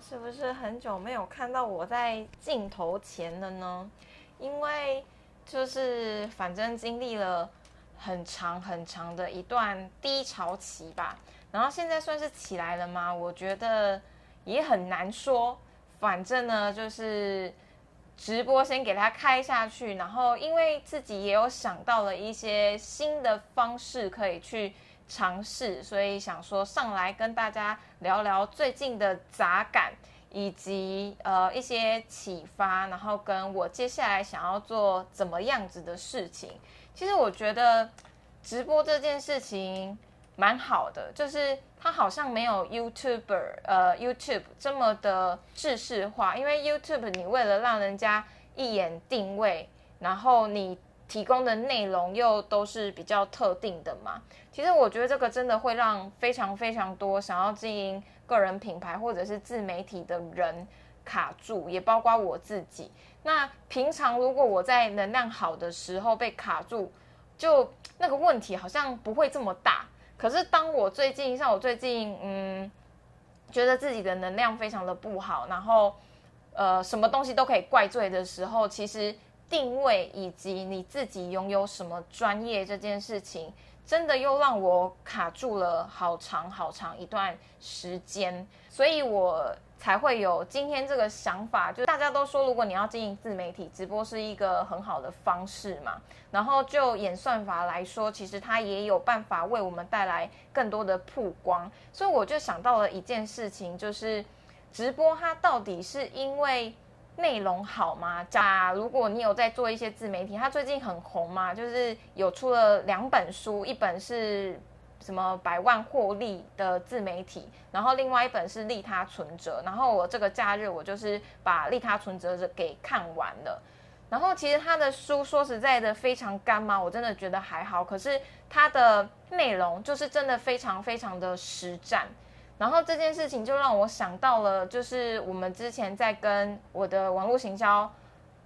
是不是很久没有看到我在镜头前了呢？因为就是反正经历了很长很长的一段低潮期吧，然后现在算是起来了吗？我觉得也很难说。反正呢，就是直播先给他开下去，然后因为自己也有想到了一些新的方式可以去。尝试，所以想说上来跟大家聊聊最近的杂感，以及呃一些启发，然后跟我接下来想要做怎么样子的事情。其实我觉得直播这件事情蛮好的，就是它好像没有 YouTuber 呃 YouTube 这么的制式化，因为 YouTube 你为了让人家一眼定位，然后你。提供的内容又都是比较特定的嘛？其实我觉得这个真的会让非常非常多想要经营个人品牌或者是自媒体的人卡住，也包括我自己。那平常如果我在能量好的时候被卡住，就那个问题好像不会这么大。可是当我最近像我最近嗯，觉得自己的能量非常的不好，然后呃什么东西都可以怪罪的时候，其实。定位以及你自己拥有什么专业这件事情，真的又让我卡住了好长好长一段时间，所以我才会有今天这个想法。就大家都说，如果你要经营自媒体，直播是一个很好的方式嘛。然后就演算法来说，其实它也有办法为我们带来更多的曝光。所以我就想到了一件事情，就是直播它到底是因为。内容好吗？假如果你有在做一些自媒体，他最近很红嘛，就是有出了两本书，一本是什么百万获利的自媒体，然后另外一本是利他存折。然后我这个假日我就是把利他存折给看完了。然后其实他的书说实在的非常干嘛，我真的觉得还好。可是他的内容就是真的非常非常的实战。然后这件事情就让我想到了，就是我们之前在跟我的网络行销，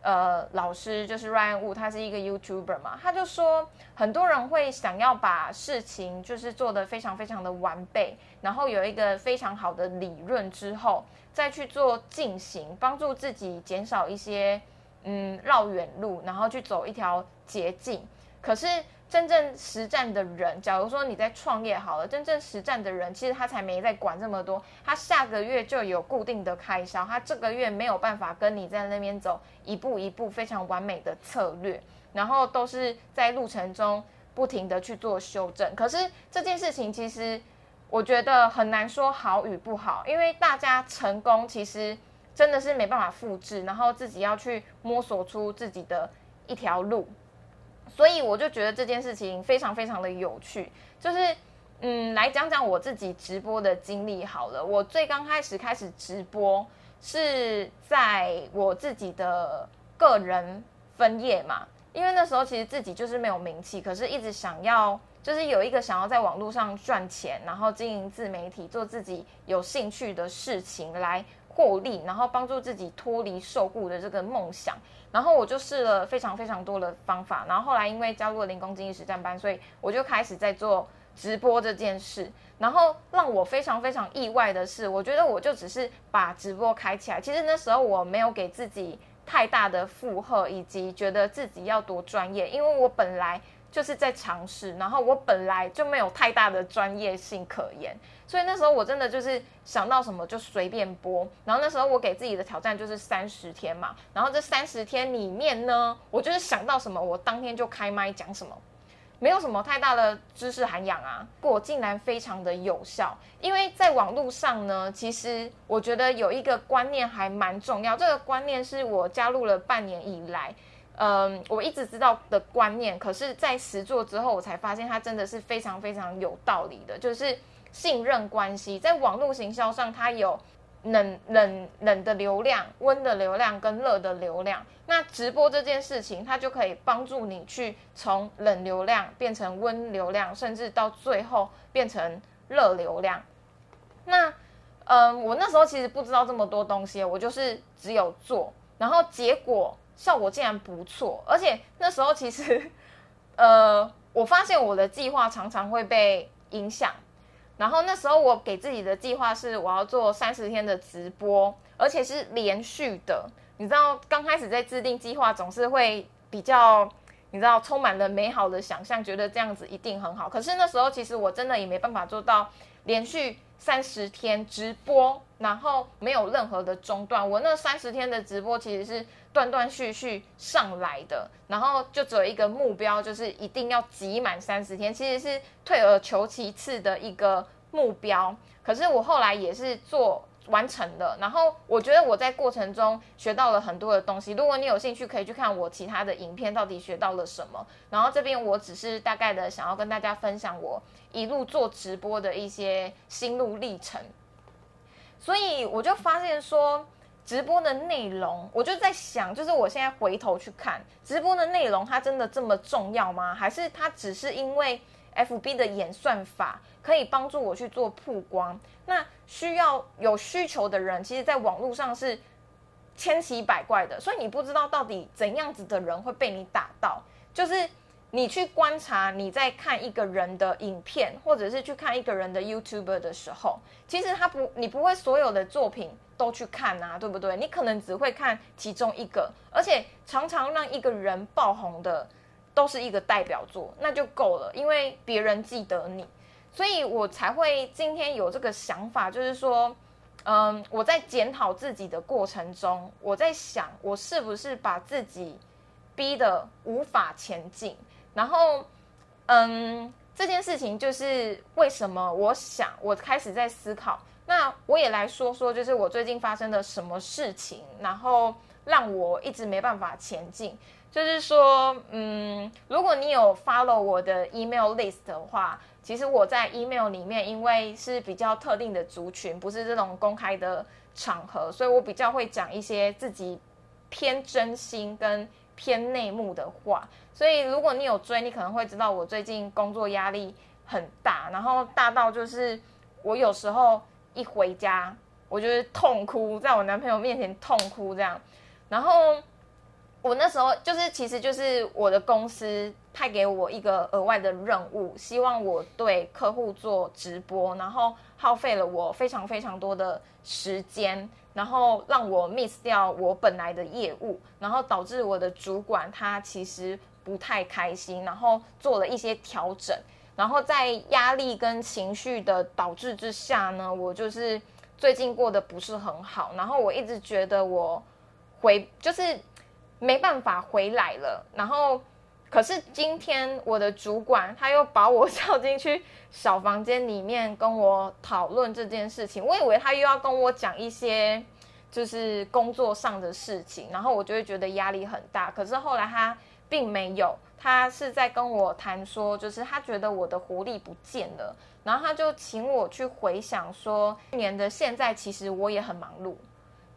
呃，老师就是 Ryan Wu，他是一个 YouTuber 嘛，他就说很多人会想要把事情就是做得非常非常的完备，然后有一个非常好的理论之后，再去做进行，帮助自己减少一些嗯绕远路，然后去走一条捷径，可是。真正实战的人，假如说你在创业好了，真正实战的人，其实他才没在管这么多，他下个月就有固定的开销，他这个月没有办法跟你在那边走一步一步非常完美的策略，然后都是在路程中不停的去做修正。可是这件事情其实我觉得很难说好与不好，因为大家成功其实真的是没办法复制，然后自己要去摸索出自己的一条路。所以我就觉得这件事情非常非常的有趣，就是嗯，来讲讲我自己直播的经历好了。我最刚开始开始直播是在我自己的个人分页嘛，因为那时候其实自己就是没有名气，可是一直想要就是有一个想要在网络上赚钱，然后经营自媒体，做自己有兴趣的事情来获利，然后帮助自己脱离受雇的这个梦想。然后我就试了非常非常多的方法，然后后来因为加入了零工经济实战班，所以我就开始在做直播这件事。然后让我非常非常意外的是，我觉得我就只是把直播开起来，其实那时候我没有给自己太大的负荷，以及觉得自己要多专业，因为我本来。就是在尝试，然后我本来就没有太大的专业性可言，所以那时候我真的就是想到什么就随便播。然后那时候我给自己的挑战就是三十天嘛，然后这三十天里面呢，我就是想到什么我当天就开麦讲什么，没有什么太大的知识涵养啊，果竟然非常的有效。因为在网络上呢，其实我觉得有一个观念还蛮重要，这个观念是我加入了半年以来。嗯，我一直知道的观念，可是，在实做之后，我才发现它真的是非常非常有道理的。就是信任关系，在网络行销上，它有冷冷冷的流量、温的流量跟热的流量。那直播这件事情，它就可以帮助你去从冷流量变成温流量，甚至到最后变成热流量。那嗯，我那时候其实不知道这么多东西，我就是只有做，然后结果。效果竟然不错，而且那时候其实，呃，我发现我的计划常常会被影响，然后那时候我给自己的计划是我要做三十天的直播，而且是连续的。你知道刚开始在制定计划总是会比较，你知道充满了美好的想象，觉得这样子一定很好。可是那时候其实我真的也没办法做到连续三十天直播，然后没有任何的中断。我那三十天的直播其实是断断续续上来的，然后就只有一个目标，就是一定要挤满三十天，其实是退而求其次的一个目标。可是我后来也是做。完成了，然后我觉得我在过程中学到了很多的东西。如果你有兴趣，可以去看我其他的影片，到底学到了什么。然后这边我只是大概的想要跟大家分享我一路做直播的一些心路历程。所以我就发现说，直播的内容，我就在想，就是我现在回头去看直播的内容，它真的这么重要吗？还是它只是因为 FB 的演算法可以帮助我去做曝光？那需要有需求的人，其实，在网络上是千奇百怪的，所以你不知道到底怎样子的人会被你打到。就是你去观察，你在看一个人的影片，或者是去看一个人的 YouTuber 的时候，其实他不，你不会所有的作品都去看啊，对不对？你可能只会看其中一个，而且常常让一个人爆红的都是一个代表作，那就够了，因为别人记得你。所以我才会今天有这个想法，就是说，嗯，我在检讨自己的过程中，我在想，我是不是把自己逼得无法前进？然后，嗯，这件事情就是为什么我想，我开始在思考。那我也来说说，就是我最近发生的什么事情，然后让我一直没办法前进。就是说，嗯，如果你有 follow 我的 email list 的话。其实我在 email 里面，因为是比较特定的族群，不是这种公开的场合，所以我比较会讲一些自己偏真心跟偏内幕的话。所以如果你有追，你可能会知道我最近工作压力很大，然后大到就是我有时候一回家，我就是痛哭，在我男朋友面前痛哭这样。然后我那时候就是，其实就是我的公司。派给我一个额外的任务，希望我对客户做直播，然后耗费了我非常非常多的时间，然后让我 miss 掉我本来的业务，然后导致我的主管他其实不太开心，然后做了一些调整，然后在压力跟情绪的导致之下呢，我就是最近过得不是很好，然后我一直觉得我回就是没办法回来了，然后。可是今天我的主管他又把我叫进去小房间里面跟我讨论这件事情，我以为他又要跟我讲一些就是工作上的事情，然后我就会觉得压力很大。可是后来他并没有，他是在跟我谈说，就是他觉得我的活力不见了，然后他就请我去回想说，去年的现在其实我也很忙碌。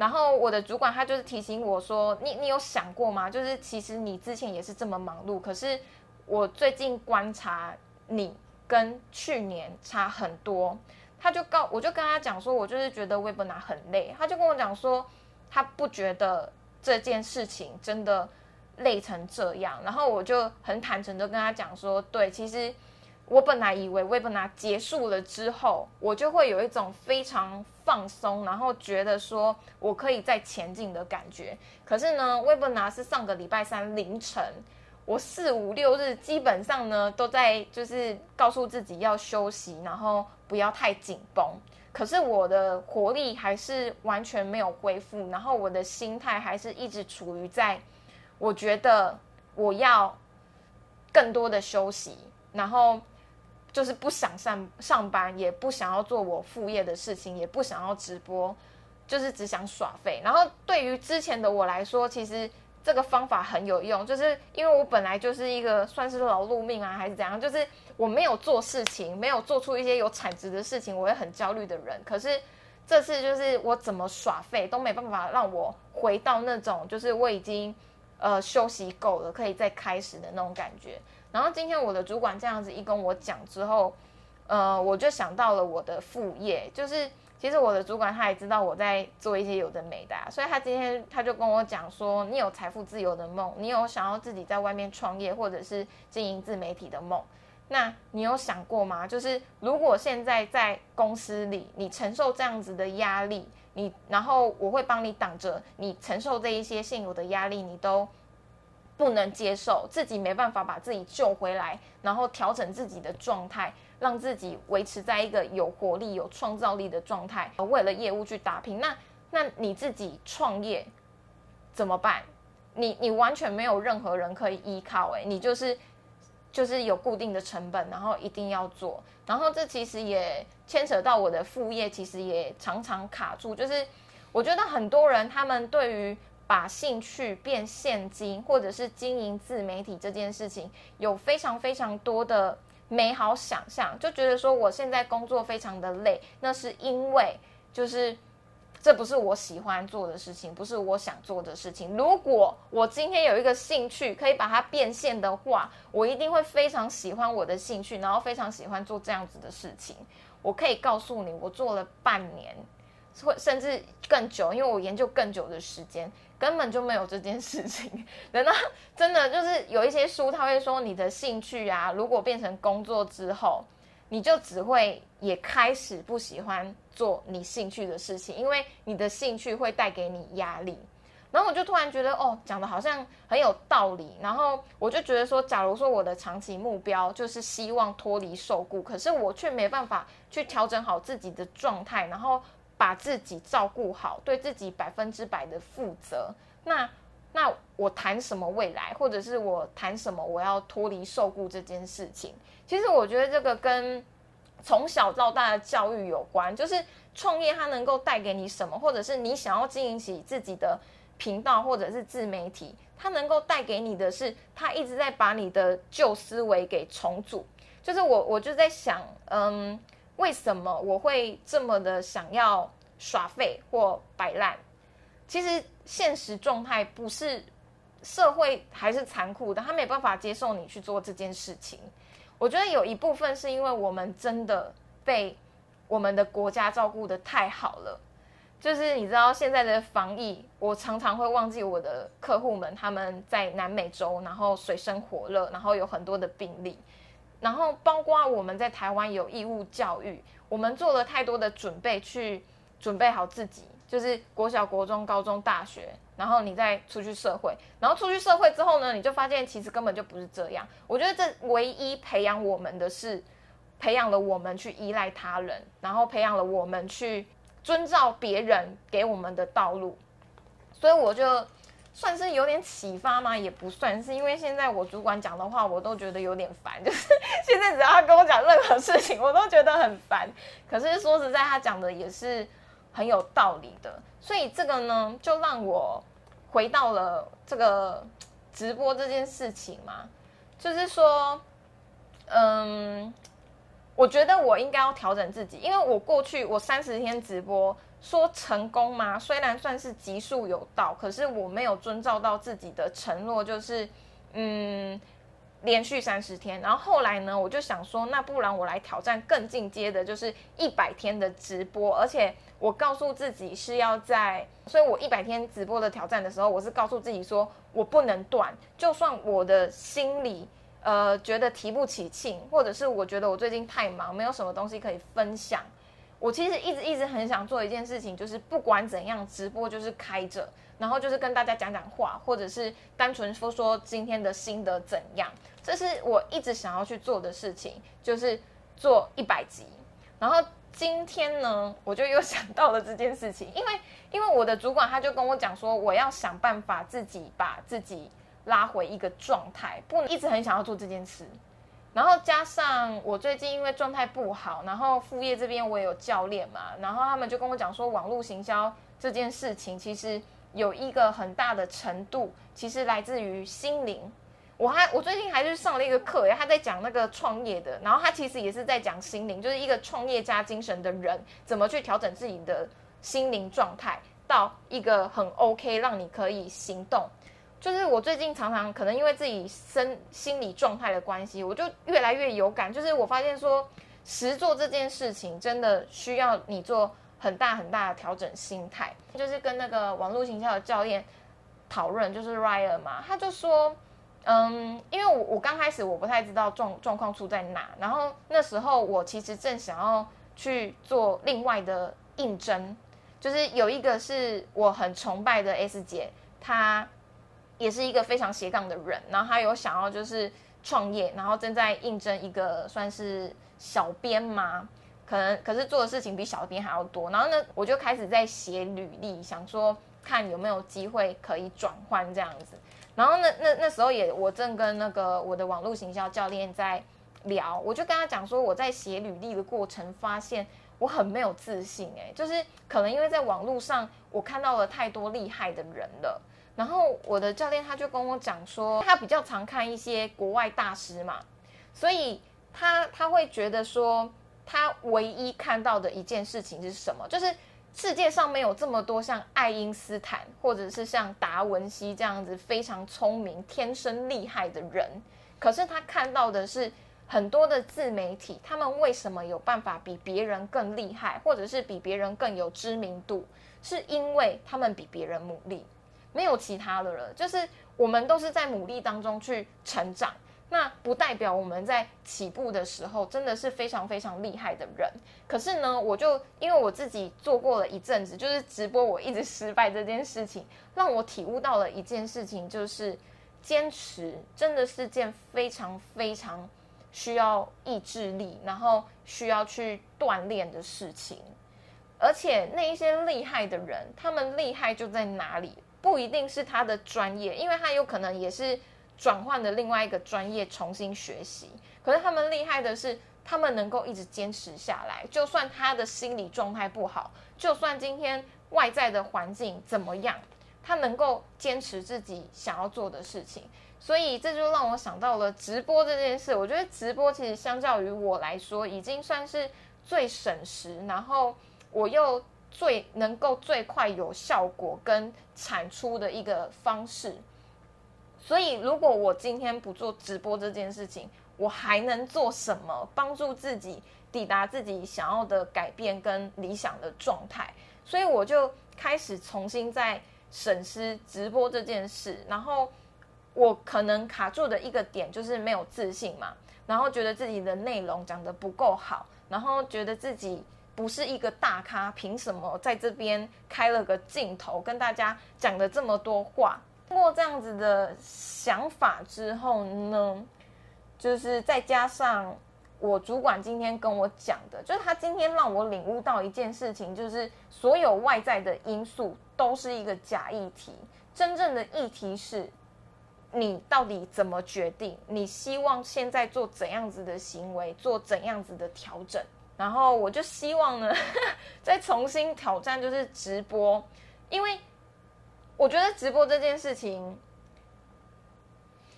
然后我的主管他就是提醒我说：“你你有想过吗？就是其实你之前也是这么忙碌，可是我最近观察你跟去年差很多。”他就告我就跟他讲说：“我就是觉得微博拿很累。”他就跟我讲说：“他不觉得这件事情真的累成这样。”然后我就很坦诚的跟他讲说：“对，其实我本来以为微博拿结束了之后，我就会有一种非常。”放松，然后觉得说我可以再前进的感觉。可是呢，微博拿是上个礼拜三凌晨，我四五六日基本上呢都在就是告诉自己要休息，然后不要太紧绷。可是我的活力还是完全没有恢复，然后我的心态还是一直处于在我觉得我要更多的休息，然后。就是不想上上班，也不想要做我副业的事情，也不想要直播，就是只想耍废。然后对于之前的我来说，其实这个方法很有用，就是因为我本来就是一个算是劳碌命啊，还是怎样，就是我没有做事情，没有做出一些有产值的事情，我会很焦虑的人。可是这次就是我怎么耍废都没办法让我回到那种，就是我已经呃休息够了，可以再开始的那种感觉。然后今天我的主管这样子一跟我讲之后，呃，我就想到了我的副业，就是其实我的主管他也知道我在做一些有的没的，所以他今天他就跟我讲说，你有财富自由的梦，你有想要自己在外面创业或者是经营自媒体的梦，那你有想过吗？就是如果现在在公司里，你承受这样子的压力，你然后我会帮你挡着你承受这一些现有的压力，你都不能接受，自己没办法把自己救回来，然后调整自己的状态，让自己维持在一个有活力、有创造力的状态，为了业务去打拼。那那你自己创业怎么办？你你完全没有任何人可以依靠，诶，你就是。就是有固定的成本，然后一定要做，然后这其实也牵扯到我的副业，其实也常常卡住。就是我觉得很多人他们对于把兴趣变现金，或者是经营自媒体这件事情，有非常非常多的美好想象，就觉得说我现在工作非常的累，那是因为就是。这不是我喜欢做的事情，不是我想做的事情。如果我今天有一个兴趣可以把它变现的话，我一定会非常喜欢我的兴趣，然后非常喜欢做这样子的事情。我可以告诉你，我做了半年，会甚至更久，因为我研究更久的时间，根本就没有这件事情。等到真的就是有一些书，他会说你的兴趣啊，如果变成工作之后。你就只会也开始不喜欢做你兴趣的事情，因为你的兴趣会带给你压力。然后我就突然觉得，哦，讲的好像很有道理。然后我就觉得说，假如说我的长期目标就是希望脱离受雇，可是我却没办法去调整好自己的状态，然后把自己照顾好，对自己百分之百的负责。那那我谈什么未来，或者是我谈什么我要脱离受雇这件事情？其实我觉得这个跟从小到大的教育有关，就是创业它能够带给你什么，或者是你想要经营起自己的频道或者是自媒体，它能够带给你的是，它一直在把你的旧思维给重组。就是我我就在想，嗯，为什么我会这么的想要耍废或摆烂？其实现实状态不是社会还是残酷的，他没办法接受你去做这件事情。我觉得有一部分是因为我们真的被我们的国家照顾的太好了，就是你知道现在的防疫，我常常会忘记我的客户们他们在南美洲，然后水深火热，然后有很多的病例，然后包括我们在台湾有义务教育，我们做了太多的准备去准备好自己。就是国小、国中、高中、大学，然后你再出去社会，然后出去社会之后呢，你就发现其实根本就不是这样。我觉得这唯一培养我们的是，培养了我们去依赖他人，然后培养了我们去遵照别人给我们的道路。所以我就算是有点启发吗？也不算是，因为现在我主管讲的话，我都觉得有点烦。就是现在只要他跟我讲任何事情，我都觉得很烦。可是说实在，他讲的也是。很有道理的，所以这个呢，就让我回到了这个直播这件事情嘛，就是说，嗯，我觉得我应该要调整自己，因为我过去我三十天直播说成功吗？虽然算是极速有道，可是我没有遵照到自己的承诺，就是嗯。连续三十天，然后后来呢，我就想说，那不然我来挑战更进阶的，就是一百天的直播。而且我告诉自己是要在，所以我一百天直播的挑战的时候，我是告诉自己说我不能断，就算我的心里呃觉得提不起劲，或者是我觉得我最近太忙，没有什么东西可以分享。我其实一直一直很想做一件事情，就是不管怎样，直播就是开着。然后就是跟大家讲讲话，或者是单纯说说今天的心得怎样，这是我一直想要去做的事情，就是做一百集。然后今天呢，我就又想到了这件事情，因为因为我的主管他就跟我讲说，我要想办法自己把自己拉回一个状态，不能一直很想要做这件事。然后加上我最近因为状态不好，然后副业这边我也有教练嘛，然后他们就跟我讲说，网络行销这件事情其实。有一个很大的程度，其实来自于心灵。我还我最近还是上了一个课，他在讲那个创业的，然后他其实也是在讲心灵，就是一个创业家精神的人怎么去调整自己的心灵状态，到一个很 OK，让你可以行动。就是我最近常常可能因为自己身心理状态的关系，我就越来越有感。就是我发现说，实做这件事情真的需要你做。很大很大的调整心态，就是跟那个网络行销的教练讨论，就是 Ryan 嘛，他就说，嗯，因为我我刚开始我不太知道状状况出在哪，然后那时候我其实正想要去做另外的应征，就是有一个是我很崇拜的 S 姐，她也是一个非常斜杠的人，然后他有想要就是创业，然后正在应征一个算是小编嘛，可能可是做的事情比小编还要多，然后呢，我就开始在写履历，想说看有没有机会可以转换这样子。然后那那那时候也，我正跟那个我的网络行销教练在聊，我就跟他讲说，我在写履历的过程发现我很没有自信，哎，就是可能因为在网络上我看到了太多厉害的人了。然后我的教练他就跟我讲说，他比较常看一些国外大师嘛，所以他他会觉得说，他唯一看到的一件事情是什么，就是。世界上没有这么多像爱因斯坦或者是像达文西这样子非常聪明、天生厉害的人，可是他看到的是很多的自媒体，他们为什么有办法比别人更厉害，或者是比别人更有知名度，是因为他们比别人努力，没有其他的了，就是我们都是在努力当中去成长。那不代表我们在起步的时候真的是非常非常厉害的人。可是呢，我就因为我自己做过了一阵子，就是直播我一直失败这件事情，让我体悟到了一件事情，就是坚持真的是件非常非常需要意志力，然后需要去锻炼的事情。而且那一些厉害的人，他们厉害就在哪里？不一定是他的专业，因为他有可能也是。转换的另外一个专业重新学习，可是他们厉害的是，他们能够一直坚持下来，就算他的心理状态不好，就算今天外在的环境怎么样，他能够坚持自己想要做的事情。所以这就让我想到了直播这件事。我觉得直播其实相较于我来说，已经算是最省时，然后我又最能够最快有效果跟产出的一个方式。所以，如果我今天不做直播这件事情，我还能做什么帮助自己抵达自己想要的改变跟理想的状态？所以我就开始重新在审视直播这件事。然后我可能卡住的一个点就是没有自信嘛，然后觉得自己的内容讲得不够好，然后觉得自己不是一个大咖，凭什么在这边开了个镜头跟大家讲了这么多话？通过这样子的想法之后呢，就是再加上我主管今天跟我讲的，就是他今天让我领悟到一件事情，就是所有外在的因素都是一个假议题，真正的议题是你到底怎么决定，你希望现在做怎样子的行为，做怎样子的调整。然后我就希望呢，再重新挑战，就是直播，因为。我觉得直播这件事情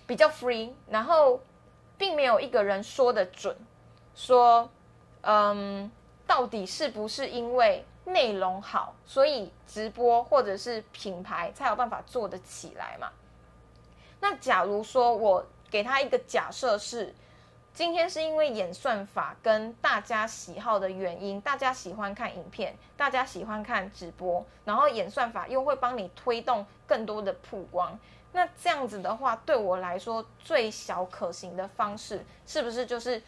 比较 free，然后并没有一个人说的准，说，嗯，到底是不是因为内容好，所以直播或者是品牌才有办法做得起来嘛？那假如说我给他一个假设是。今天是因为演算法跟大家喜好的原因，大家喜欢看影片，大家喜欢看直播，然后演算法又会帮你推动更多的曝光。那这样子的话，对我来说最小可行的方式，是不是就是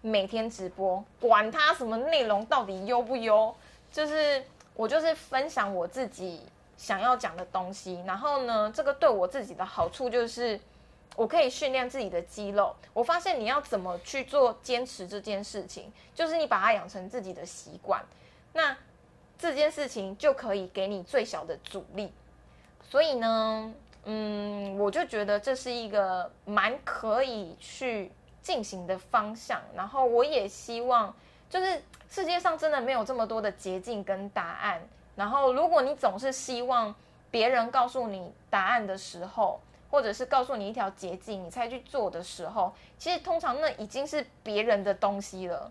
每天直播，管它什么内容到底优不优，就是我就是分享我自己想要讲的东西。然后呢，这个对我自己的好处就是。我可以训练自己的肌肉。我发现你要怎么去做坚持这件事情，就是你把它养成自己的习惯，那这件事情就可以给你最小的阻力。所以呢，嗯，我就觉得这是一个蛮可以去进行的方向。然后我也希望，就是世界上真的没有这么多的捷径跟答案。然后如果你总是希望别人告诉你答案的时候，或者是告诉你一条捷径，你才去做的时候，其实通常那已经是别人的东西了。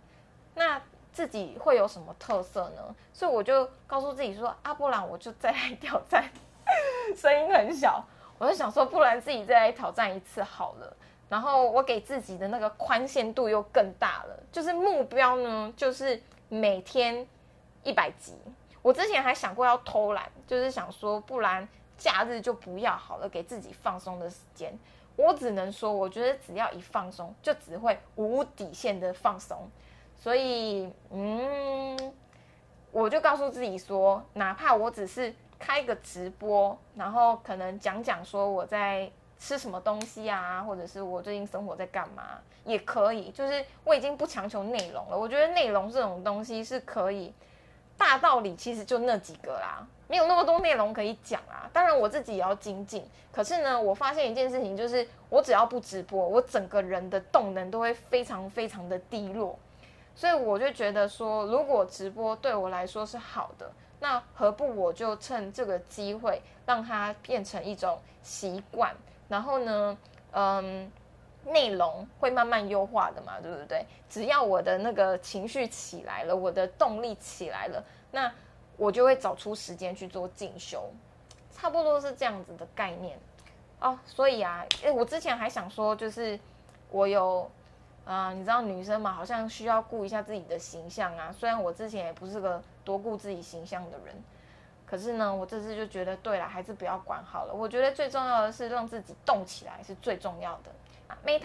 那自己会有什么特色呢？所以我就告诉自己说：“啊，不然我就再来挑战。”声音很小，我就想说，不然自己再来挑战一次好了。然后我给自己的那个宽限度又更大了，就是目标呢，就是每天一百集。我之前还想过要偷懒，就是想说，不然。假日就不要好了，给自己放松的时间。我只能说，我觉得只要一放松，就只会无底线的放松。所以，嗯，我就告诉自己说，哪怕我只是开个直播，然后可能讲讲说我在吃什么东西啊，或者是我最近生活在干嘛，也可以。就是我已经不强求内容了，我觉得内容这种东西是可以。大道理其实就那几个啦，没有那么多内容可以讲啊。当然我自己也要精进，可是呢，我发现一件事情，就是我只要不直播，我整个人的动能都会非常非常的低落。所以我就觉得说，如果直播对我来说是好的，那何不我就趁这个机会让它变成一种习惯，然后呢，嗯。内容会慢慢优化的嘛，对不对？只要我的那个情绪起来了，我的动力起来了，那我就会找出时间去做进修，差不多是这样子的概念哦。所以啊，诶，我之前还想说，就是我有啊，你知道女生嘛，好像需要顾一下自己的形象啊。虽然我之前也不是个多顾自己形象的人，可是呢，我这次就觉得，对了，还是不要管好了。我觉得最重要的是让自己动起来是最重要的。Meta。